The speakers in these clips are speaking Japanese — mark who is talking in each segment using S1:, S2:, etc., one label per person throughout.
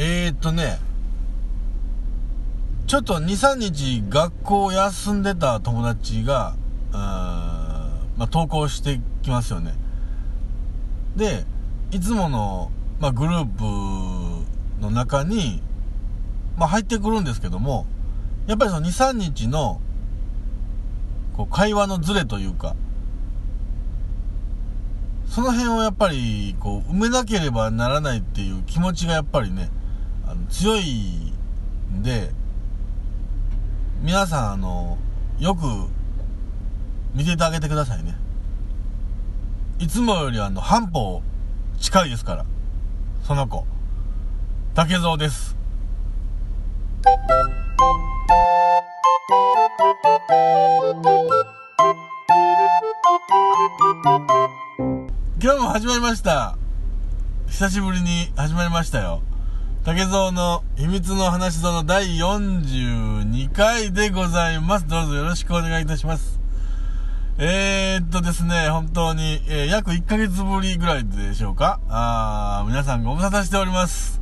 S1: えー、っとね、ちょっと2、3日学校休んでた友達が、あまあ、投稿してきますよね。で、いつもの、まあ、グループの中に、まあ、入ってくるんですけども、やっぱりその2、3日の、こう、会話のズレというか、その辺をやっぱり、こう、埋めなければならないっていう気持ちがやっぱりね、強いんで、皆さん、あの、よく見ててあげてくださいね。いつもよりあの、半歩近いですから。その子。竹蔵です。今日も始まりました。久しぶりに始まりましたよ。竹蔵の秘密の話ぞの第42回でございます。どうぞよろしくお願いいたします。えー、っとですね、本当に、えー約1ヶ月ぶりぐらいでしょうか。あ皆さんご無沙汰しております。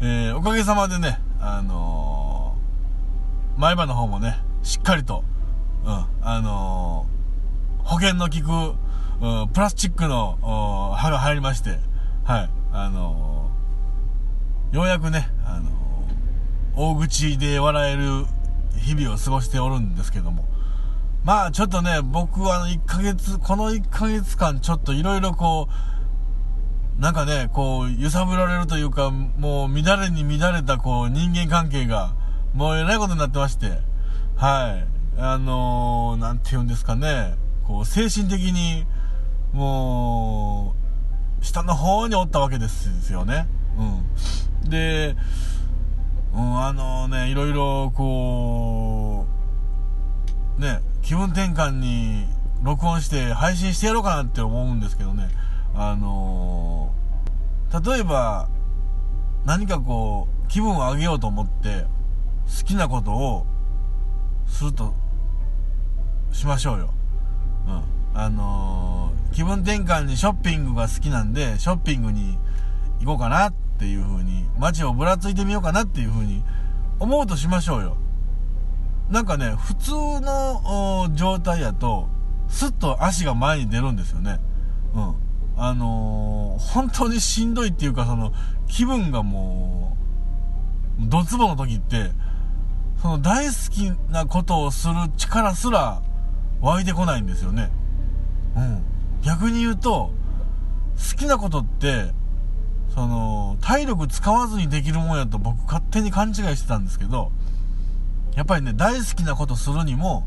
S1: えーおかげさまでね、あのー前歯の方もね、しっかりと、うん、あの保険の効く、うん、プラスチックの歯が入りまして、はい、あのようやくね、あの大口で笑える日々を過ごしておるんですけども、まあちょっとね、僕は1ヶ月、この1ヶ月間ちょっといろいろこう、なんかね、こう、揺さぶられるというか、もう乱れに乱れたこう人間関係が、もうえらいことになってまして、はい。あのー、なんて言うんですかね、こう、精神的に、もう、下の方におったわけですよね。うん。で、うん、あのね、いろいろこう、ね、気分転換に録音して配信してやろうかなって思うんですけどね。あのー例えば、何かこう、気分を上げようと思って、好きなことをするとしましょうよ。うん。あのー気分転換にショッピングが好きなんで、ショッピングに行こうかなっっていう風に、街をぶらついてみようかなっていう風に思うとしましょうよ。なんかね、普通の状態やと、スッと足が前に出るんですよね。うん。あのー本当にしんどいっていうか、その、気分がもう、ドツボの時って、その大好きなことをする力すら湧いてこないんですよね。うん。逆に言うと、好きなことって、その、体力使わずにできるもんやと僕勝手に勘違いしてたんですけど、やっぱりね、大好きなことするにも、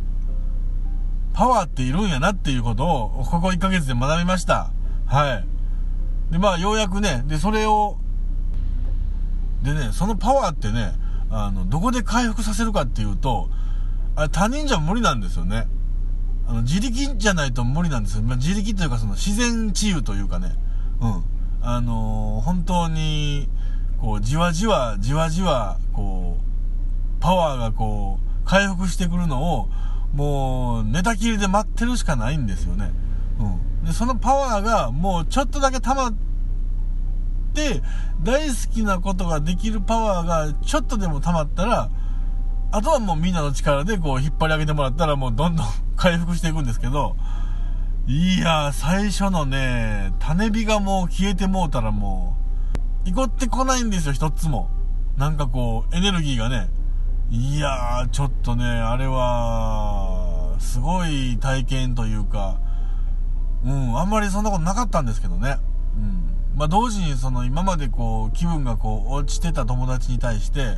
S1: パワーっているんやなっていうことを、ここ1ヶ月で学びました。はい。で、まあ、ようやくね、で、それを、でね、そのパワーってね、あの、どこで回復させるかっていうと、あれ他人じゃ無理なんですよね。あの、自力じゃないと無理なんですよ。まあ、自力というかその自然治癒というかね。うん。あのー本当に、こう、じわじわ、じわじわ、こう、パワーがこう、回復してくるのを、もう、寝たきりで待ってるしかないんですよね。うん。で、そのパワーが、もうちょっとだけ溜まって、大好きなことができるパワーがちょっとでも溜まったら、あとはもうみんなの力でこう引っ張り上げてもらったらもうどんどん回復していくんですけど、いや、最初のね、種火がもう消えてもうたらもう、いこってこないんですよ、一つも。なんかこう、エネルギーがね。いやー、ちょっとね、あれは、すごい体験というか、うん、あんまりそんなことなかったんですけどね。うん。まあ、同時にその今までこう、気分がこう、落ちてた友達に対して、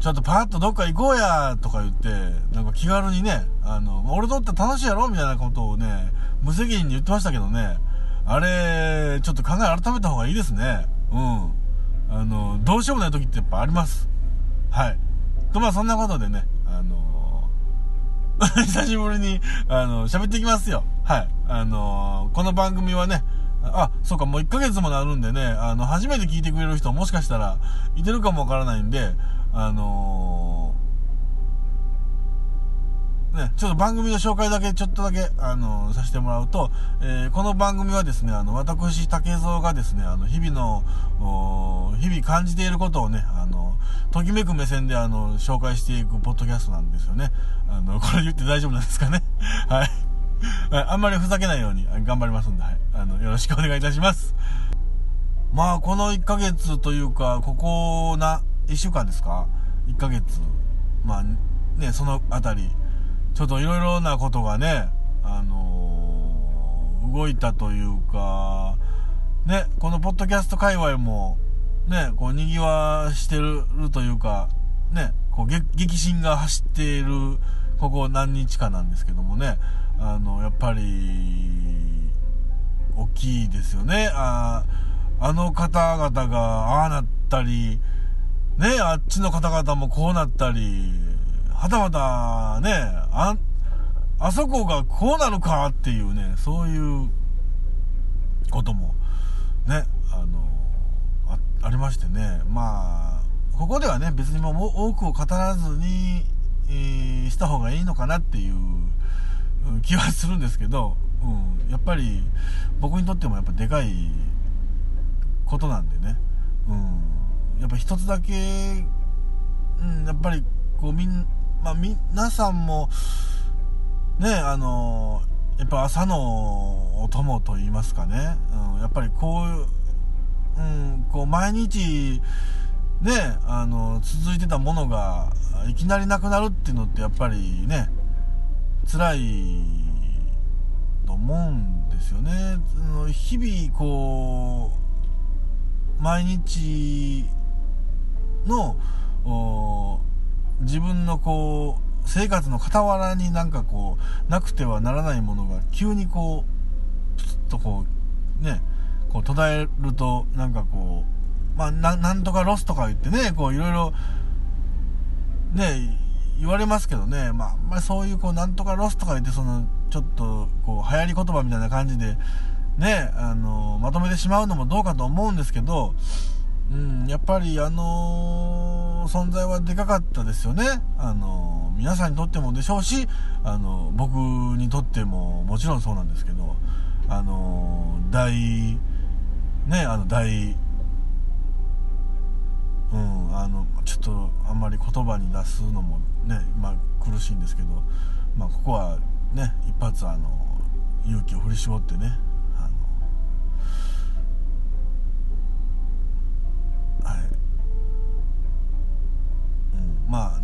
S1: ちょっとパーッとどっか行こうやとか言って、なんか気軽にね、あの、俺とって楽しいやろみたいなことをね、無責任に言ってましたけどね、あれ、ちょっと考え改めた方がいいですね。うん。あの、どうしようもない時ってやっぱあります。はい。と、まあそんなことでね、あの 久しぶりに、あの、喋っていきますよ。はい。あのこの番組はね、あ、そうか、もう1ヶ月もなるんでね、あの、初めて聞いてくれる人もしかしたらいてるかもわからないんで、あのね、ちょっと番組の紹介だけ、ちょっとだけ、あの、させてもらうと、えー、この番組はですね、あの、私、竹蔵がですね、あの、日々の、日々感じていることをね、あの、ときめく目線で、あの、紹介していくポッドキャストなんですよね。あの、これ言って大丈夫なんですかね？はい。はい、あんまりふざけないように頑張りますんで、はい。あの、よろしくお願いいたします。まあ、この1ヶ月というか、ここな、1週間ですか ?1 ヶ月。まあ、ね、そのあたり、ちょっといろいろなことがね、あのー、動いたというか、ね、このポッドキャスト界隈も、ね、こう、賑わしてるというか、ね、こう、激震が走っている、ここ何日かなんですけどもね、あの、やっぱり、大きいですよね。ああの方々がああなったり、ね、あっちの方々もこうなったり、はたまたね、あ、あそこがこうなるかっていうね、そういうこともね、あの、あありましてね、まあ、ここではね、別にもう多くを語らずに、えー、した方がいいのかなっていう気はするんですけど、うん、やっぱり僕にとってもやっぱでかいことなんでね、うん、やっぱ一つだけ、うん、やっぱりこうみんまあ、皆さんも、ね、あの、やっぱ朝のお供と言いますかね、うん、やっぱりこうう、うん、こう毎日、ね、あの、続いてたものが、いきなりなくなるっていうのってやっぱりね、辛いと思うんですよね。日々、こう、毎日の、自分のこう生活の傍らになんかこうなくてはならないものが急にこうプツッとこうねこう途絶えるとなんかこうまあなんとかロスとか言ってねこういろいろね言われますけどねまあんまりそういうこうなんとかロスとか言ってそのちょっとこう流行り言葉みたいな感じでねあのまとめてしまうのもどうかと思うんですけどうん、やっぱりあのー、存在はでかかったですよね。あのー、皆さんにとってもでしょうし、あのー、僕にとってももちろんそうなんですけど、あの大、ね、あの大、うん、あの、ちょっとあんまり言葉に出すのもね、まあ苦しいんですけど、まあここはね、一発あの、勇気を振り絞ってね、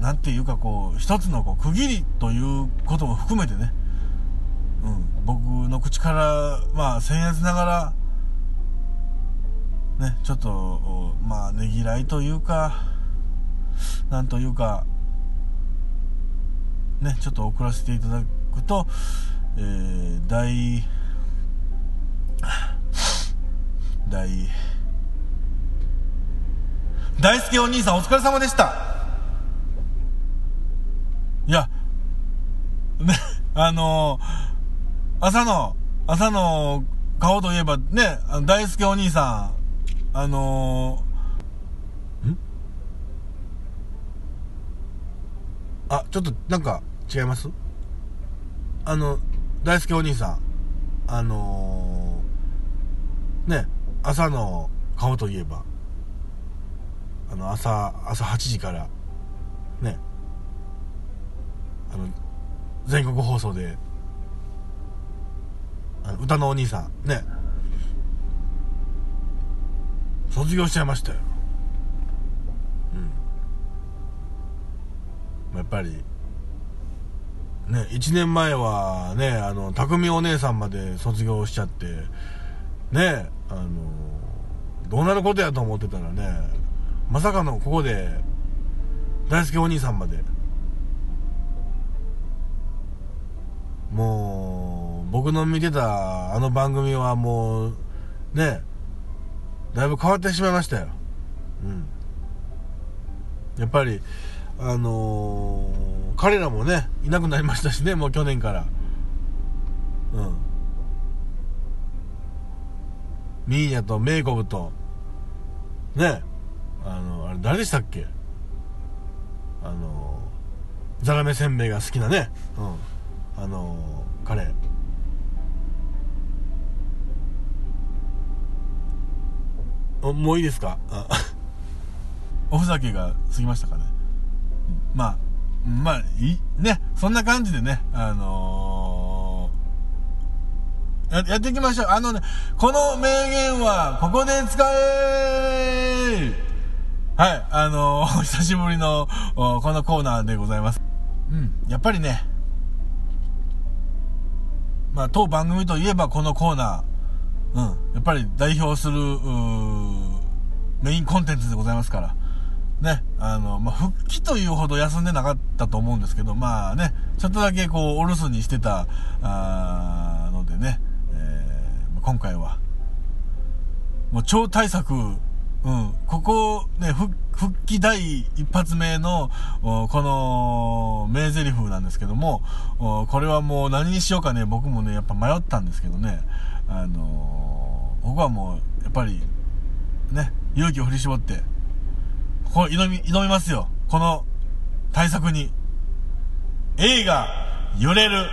S1: まあ、なんていうかこう、一つのこう区切りということも含めてね、うん、僕の口から、まあ、僭越ながら、ね、ちょっと、まあ、ねぎらいというか、なんというか、ね、ちょっと送らせていただくと、えー、大、大、大輔お兄さんお疲れ様でした。いや、ね、あのー、朝の、朝の顔といえばね、あの大輔お兄さん、あのー、ん？あ、ちょっとなんか違います？あの、大輔お兄さん、あのー、ね、朝の顔といえば、あの、朝、朝8時から、ね、あの全国放送であの歌のお兄さんね。卒業しちゃいましたよ。うん。やっぱりね1年前はねあの匠お姉さんまで卒業しちゃってねあのどうなることやと思ってたらねまさかのここで大輔お兄さんまでもう、僕の見てたあの番組はもう、ね、だいぶ変わってしまいましたよ。うん。やっぱり、あのー、彼らもね、いなくなりましたしね、もう去年から。うん。ミーニャとメイコブと、ね、あの、あれ誰でしたっけ？あのー、ザラメせんべいが好きなね、うん、あの、彼。もういいですか？おふざけが過ぎましたかね、まあまあいい？ねそんな感じでねあのー、ややっていきましょう。あのねこの名言はここで使えはい、あのー、久しぶりのこのコーナーでございます。うん、やっぱりね、まあ、当番組といえばこのコーナー、うん、やっぱり代表する、メインコンテンツでございますから、ね、あの、まあ、復帰というほど休んでなかったと思うんですけど、まあね、ちょっとだけこう、お留守にしてた、あのでね、えー、今回は、もう超大作、うん、ここ、ね、復帰第一発目の、この、名台詞なんですけども、これはもう何にしようかね、僕もね、やっぱ迷ったんですけどね、あのー、僕はもう、やっぱり、ね、勇気を振り絞って、これ挑み、挑みますよ。この対策に。映画、揺れる。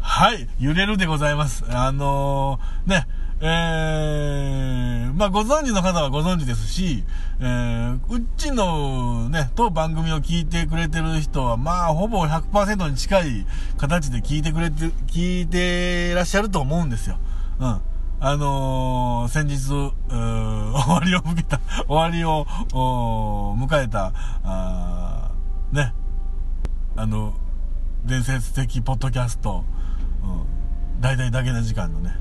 S1: はい、揺れるでございます。あのー、ね、えー、まあ、ご存知の方はご存知ですし、えー、うちのね、当番組を聞いてくれてる人は、まあ、ほぼ100%に近い形で聞いてくれて、聞いてらっしゃると思うんですよ。うん。あのー、先日、終わりを向けた、終わりを、迎えた、あね、あの、伝説的ポッドキャスト、うん、大々だけな時間のね、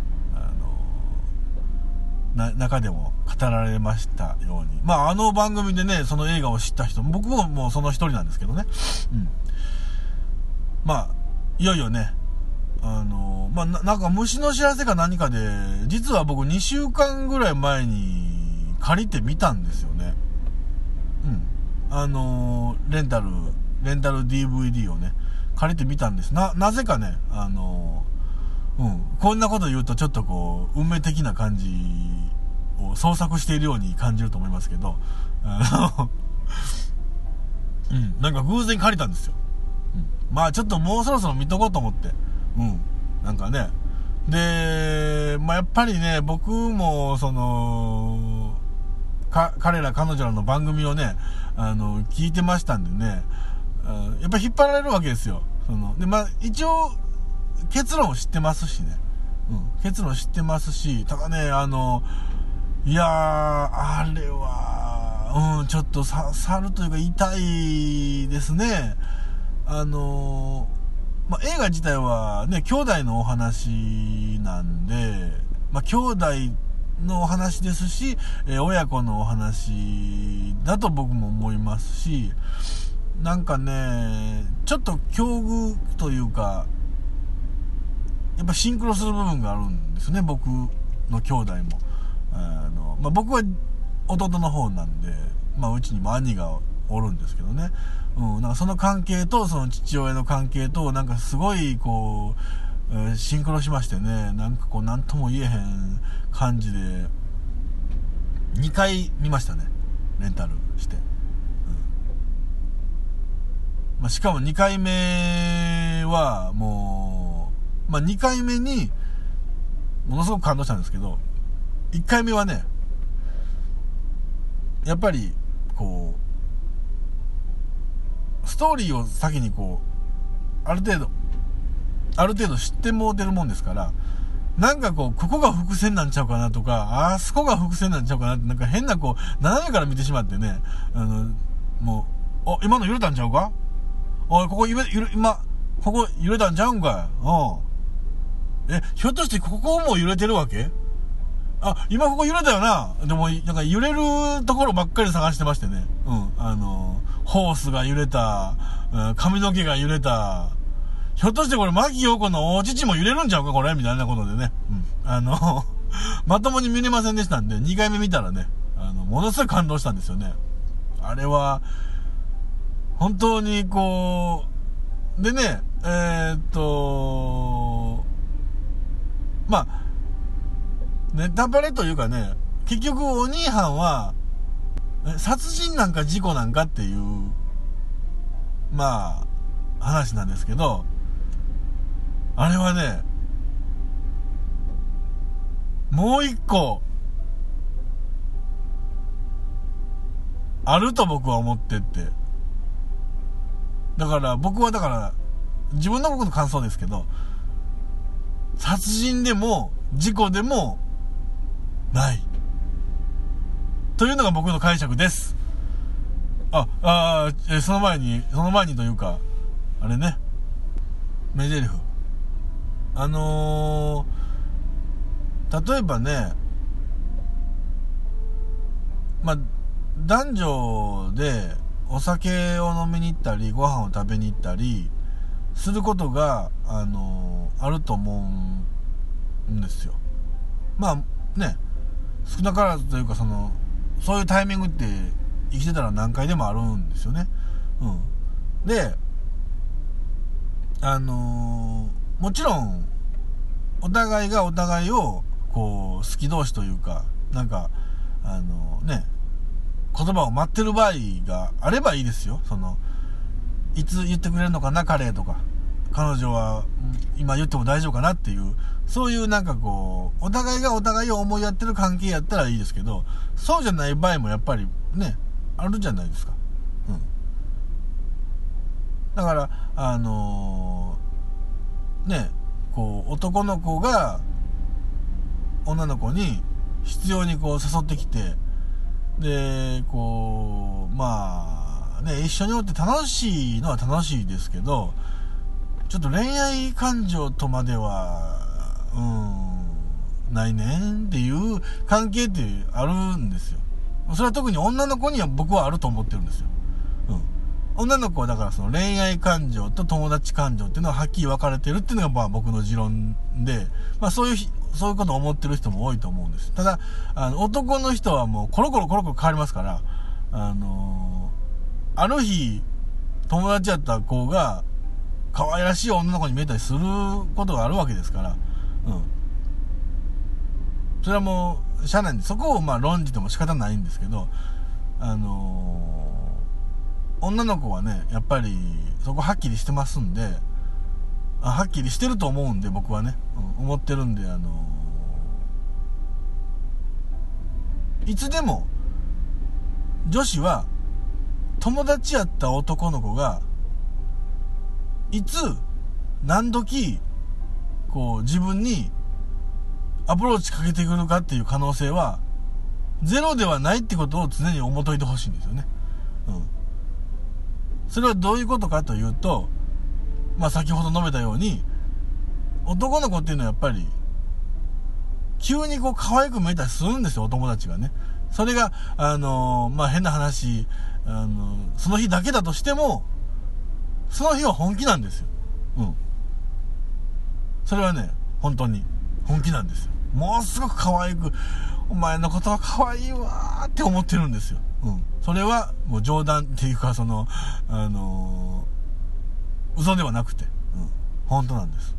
S1: 中でも語られましたように。まあ、あの番組でね、その映画を知った人、僕ももうその一人なんですけどね。うん。まあ、いよいよね、あの、まあ、なんか虫の知らせか何かで、実は僕2週間ぐらい前に借りてみたんですよね。うん。あの、レンタル、レンタル DVD をね、借りてみたんです。な、なぜかね、あの、うん、こんなこと言うとちょっとこう、運命的な感じ創作しているように感じると思いますけど、あのうん、なんか偶然借りたんですよ。うん、まあちょっともうそろそろ見とこうと思って、うん、なんかね。で、まあやっぱりね、僕も、その、か、彼ら彼女らの番組をね、あの、聞いてましたんでね、やっぱ引っ張られるわけですよ。その、で、まあ一応、結論を知ってますしね。うん、結論知ってますし、ただね、あの、いやー、あれは、うん、ちょっと刺さるというか痛いですね。あのまあ、映画自体はね、兄弟のお話なんで、まあ、兄弟のお話ですし、えー、親子のお話だと僕も思いますし、なんかね、ちょっと境遇というか、やっぱシンクロする部分があるんですね、僕の兄弟も。あの、まあ、僕は弟の方なんで、まあ、うちにも兄がおるんですけどね。うん、なんかその関係と、その父親の関係と、なんかすごい、こう、えー、シンクロしましてね、なんかこう、なんとも言えへん感じで、2回見ましたね。レンタルして。うん。まあ、しかも2回目は、もう、まあ、2回目に、ものすごく感動したんですけど、1回目はね、やっぱり、こう、ストーリーを先にこう、ある程度、ある程度知ってもうてるもんですから、なんかこう、ここが伏線なんちゃうかなとか、あそこが伏線なんちゃうかなって、なんか変なこう、斜めから見てしまってね、あの、もう、お、今の揺れたんちゃうか？おい、ここ揺れ、揺れ、今、ここ揺れたんちゃうんかい？うん。え、ひょっとしてここも揺れてるわけ？あ、今ここ揺れたよな。でも、なんか揺れるところばっかり探してましてね。うん。あの、ホースが揺れた、うん、髪の毛が揺れた。ひょっとしてこれ、牧陽子のお乳も揺れるんちゃうかこれ？みたいなことでね。うん。あの、まともに見れませんでしたんで、2回目見たらね、あの、ものすごい感動したんですよね。あれは、本当にこう、でね、えー、っと、まあ、ネタバレというかね、結局お兄はんは、殺人なんか事故なんかっていう、まあ、話なんですけど、あれはね、もう一個、あると僕は思ってって。だから僕はだから、自分の僕の感想ですけど、殺人でも事故でもない。というのが僕の解釈です。あ、あえその前に、その前にというか、あれね、メジェリフ。あのー、例えばね、まあ、男女でお酒を飲みに行ったり、ご飯を食べに行ったり、することが、あのー、あると思うんですよ。まあ、ね、少なからずというか、その、そういうタイミングって生きてたら何回でもあるんですよね。うん。で、あのー、もちろん、お互いがお互いを、こう、好き同士というか、なんか、あのー、ね、言葉を待ってる場合があればいいですよ。その、いつ言ってくれるのかな、彼とか。彼女は今言っても大丈夫かなっていう、そういうなんかこう、お互いがお互いを思いやってる関係やったらいいですけど、そうじゃない場合もやっぱりね、あるじゃないですか。うん。だから、あのー、ね、こう、男の子が、女の子に必要にこう誘ってきて、で、こう、まあ、ね、一緒におって楽しいのは楽しいですけど、ちょっと恋愛感情とまでは、うん、ないねんっていう関係ってあるんですよ。それは特に女の子には僕はあると思ってるんですよ。うん。女の子はだからその恋愛感情と友達感情っていうのははっきり分かれてるっていうのがまあ僕の持論で、まあそういう、そういうことを思ってる人も多いと思うんです。ただ、あの、男の人はもうコロコロコロコロ変わりますから、あのー、ある日、友達やった子が、可愛らしい女の子に見えたりすることがあるわけですから、うん。それはもう、しゃあないんで、そこをまあ論じても仕方ないんですけど、あのー、女の子はね、やっぱり、そこはっきりしてますんで、あはっきりしてると思うんで、僕はね、うん、思ってるんで、あのー、いつでも、女子は、友達やった男の子が、いつ、何時、こう、自分にアプローチかけてくるかっていう可能性は、ゼロではないってことを常に思っといてほしいんですよね。うん。それはどういうことかというと、まあ先ほど述べたように、男の子っていうのはやっぱり、急にこう可愛く見えたりするんですよ、お友達がね。それが、あのー、まあ変な話、あのー、その日だけだとしても、その日は本気なんですよ。うん。それはね、本当に、本気なんですよ。もうすごく可愛く、お前のことは可愛いわーって思ってるんですよ。うん。それは、もう冗談っていうか、その、あのー、嘘ではなくて、うん。本当なんです。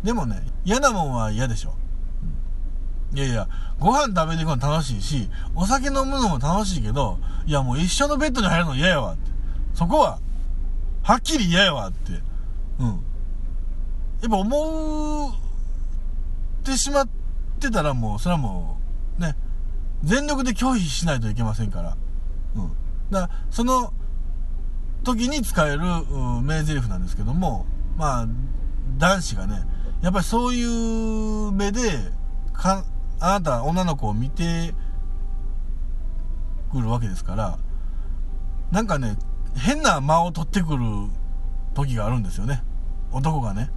S1: うん。でもね、嫌なもんは嫌でしょ。いやいや、ご飯食べに行くの楽しいし、お酒飲むのも楽しいけど、いやもう一緒のベッドに入るの嫌やわって。そこは、はっきり嫌やわって。うん。やっぱ思ってしまってたらもう、それはもう、ね、全力で拒否しないといけませんから。うん。だから、その時に使える、うん、名台詞なんですけども、まあ、男子がね、やっぱりそういう目で、か、あなた、女の子を見てくるわけですから、なんかね、変な間を取ってくる時があるんですよね。男がね。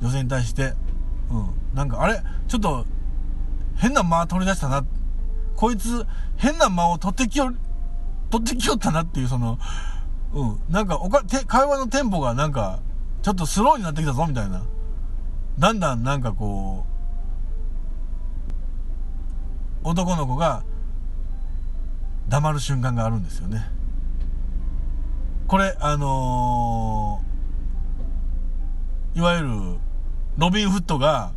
S1: 女性に対して。うん。なんか、あれ？ちょっと、変な間取り出したな。こいつ、変な間を取ってきよ、取ってきよったなっていう、その、うん。なんか、おか、て、会話のテンポがなんか、ちょっとスローになってきたぞ、みたいな。だんだんなんかこう、男の子が、黙る瞬間があるんですよね。これ、あのー、いわゆる、ロビン・フットが、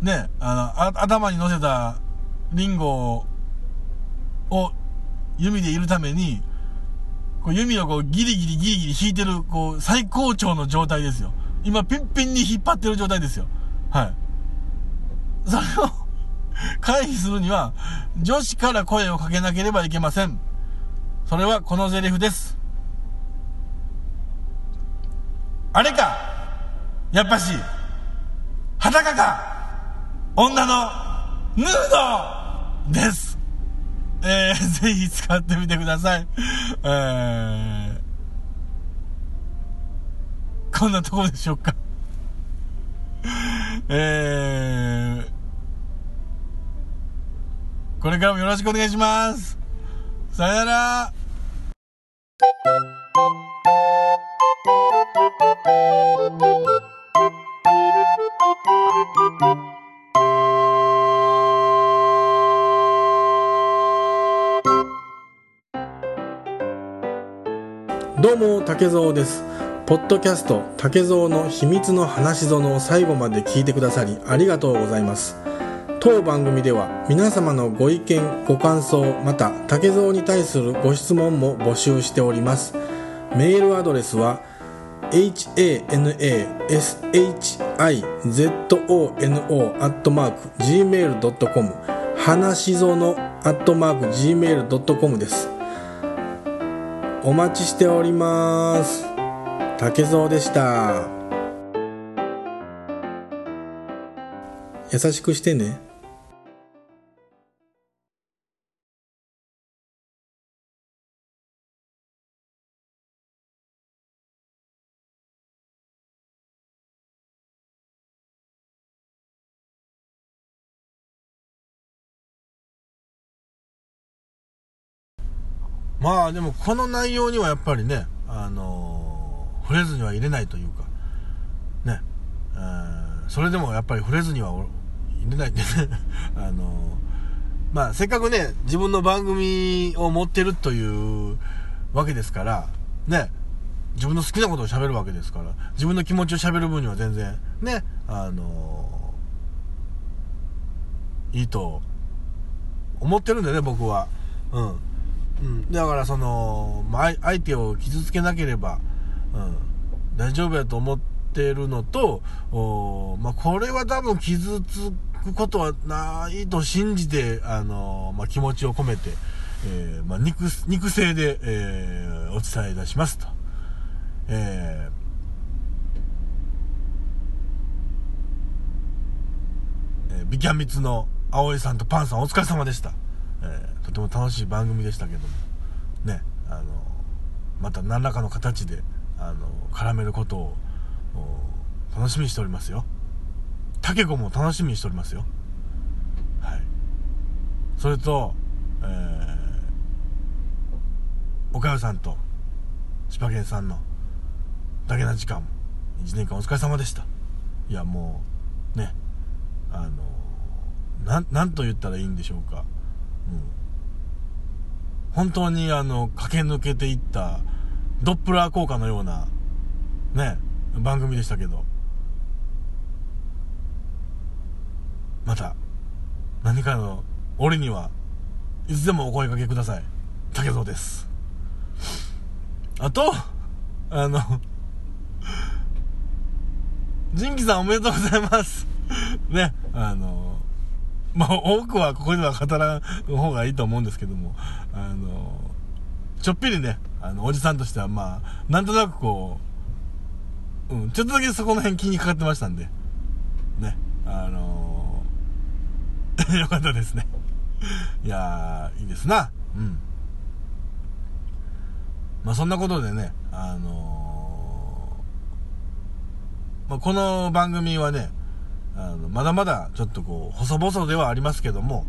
S1: ね、あの、頭に乗せたリンゴを弓でいるために、こう弓をこうギリギリギリギリ引いてる、こう、最高潮の状態ですよ。今、ピンピンに引っ張ってる状態ですよ。はい。それを 回避するには、女子から声をかけなければいけません。それはこのセリフです。あれかやっぱし、裸か女のヌードです。えー、ぜひ使ってみてください。えー、こんなとこでしょうか。えー、これからもよろしくお願いします。さよなら。どうも竹蔵ですポッドキャスト竹蔵の秘密の話園を最後まで聞いてくださりありがとうございます当番組では皆様のご意見ご感想また竹蔵に対するご質問も募集しております。メールアドレスは hanashizono.gmail.com 話しぞの .gmail.com です。お待ちしております。竹蔵でした。優しくしてね。まあでもこの内容にはやっぱりね、あのー、触れずには入れないというか、ね、えー、それでもやっぱり触れずには入れないんでね、あのー、まあせっかくね、自分の番組を持ってるというわけですから、ね、自分の好きなことを喋るわけですから、自分の気持ちを喋る分には全然、ね、あのいいと思ってるんでね、僕は。うん。うん、だからその、まあ、相手を傷つけなければ、うん、大丈夫やと思ってるのと、おまあ、これは多分傷つくことはないと信じて、あのまあ、気持ちを込めて、えー、まあ、肉、肉声で、えー、お伝えいたしますと。えー、ビキャミツの葵さんとパンさんお疲れ様でした。えーとても楽しい番組でしたけどもねあのまた何らかの形であの絡めることを楽しみにしておりますよ。タケコも楽しみにしておりますよ。はい。それと、えー、岡かさんと千葉県さんのだけな時間1年間お疲れ様でした。いやもうねあのなんと言ったらいいんでしょうか。本当にあの、駆け抜けていった、ドップラー効果のような、ね、番組でしたけど。また、何かの俺にはいつでもお声掛けください。竹蔵です。あと、あの、ジンキさんおめでとうございます。ね、あの、まあ、多くはここでは語らん方がいいと思うんですけども、あの、ちょっぴりね、あの、おじさんとしては、まあ、なんとなくこう、うん、ちょっとだけそこの辺気にかかってましたんで、ね、あのー、よかったですね。いやー、いいですな。うん。まあ、そんなことでね、あのー、まあ、この番組はね、あの、まだまだちょっとこう、細々ではありますけども、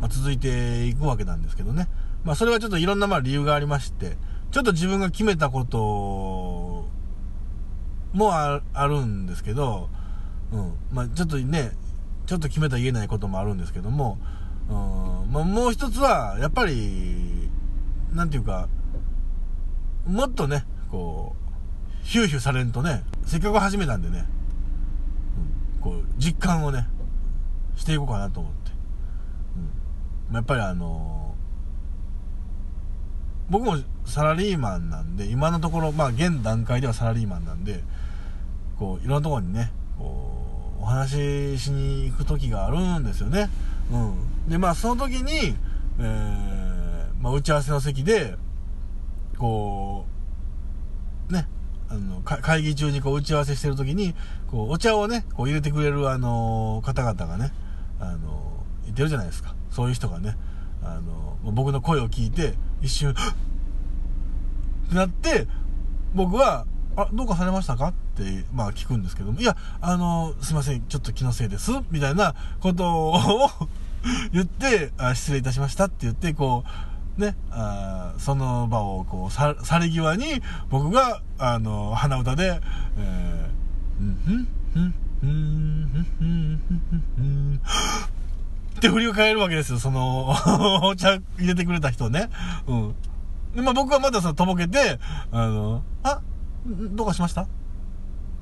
S1: まあ、続いていくわけなんですけどね。まあ、それはちょっといろんなまあ理由がありまして、ちょっと自分が決めたこともあるんですけど、うん。まあ、ちょっとね、ちょっと決めた言えないこともあるんですけども、うん、まあ、もう一つは、やっぱり、なんていうか、もっとね、こう、ヒューヒューされんとね、せっかく始めたんでね、うん、こう、実感をね、していこうかなと思って。やっぱりあの僕もサラリーマンなんで、今のところ、まあ現段階ではサラリーマンなんで、こう、いろんなところにね、こう、お話ししに行く時があるんですよね。うん。で、まあその時に、えー、まあ打ち合わせの席で、こう、会議中にこう打ち合わせしてる時に、こう、お茶をね、こう入れてくれるあの、方々がね、あの、いてるじゃないですか。そういう人がね、あの、僕の声を聞いて、一瞬、ってなって、僕は、あ、どうかされましたか？って、まあ聞くんですけども、いや、あの、すいません、ちょっと気のせいです、みたいなことを 言って、あ失礼いたしましたって言って、こう、ね、あその場をこうさ去り際に僕があの鼻歌で「えー、うんふんふんふんふんふんふんふんって振り返るわけですよ、その、お茶入れてくれた人ね。うん。で、まあ僕はまださ、とぼけて、あの、あ、どうかしました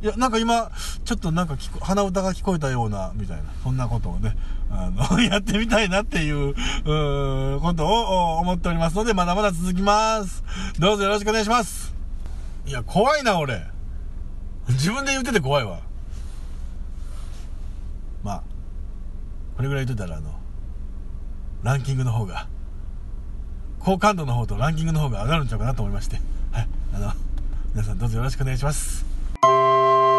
S1: いや、なんか今、ちょっとなんか鼻歌が聞こえたような、みたいな、そんなことをね、あの、やってみたいなっていう、うことを思っておりますので、まだまだ続きます。どうぞよろしくお願いします。いや、怖いな、俺。自分で言ってて怖いわ。まあ、これぐらい言ってたら、あの、ランキングの方が、好感度の方とランキングの方が上がるんちゃうかなと思いまして、はい、あの、皆さんどうぞよろしくお願いします。Música